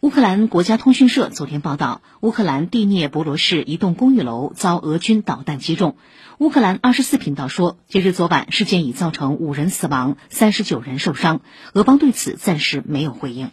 乌克兰国家通讯社昨天报道，乌克兰第聂伯罗市一栋公寓楼遭俄军导弹击中。乌克兰二十四频道说，截至昨晚，事件已造成五人死亡，三十九人受伤。俄方对此暂时没有回应。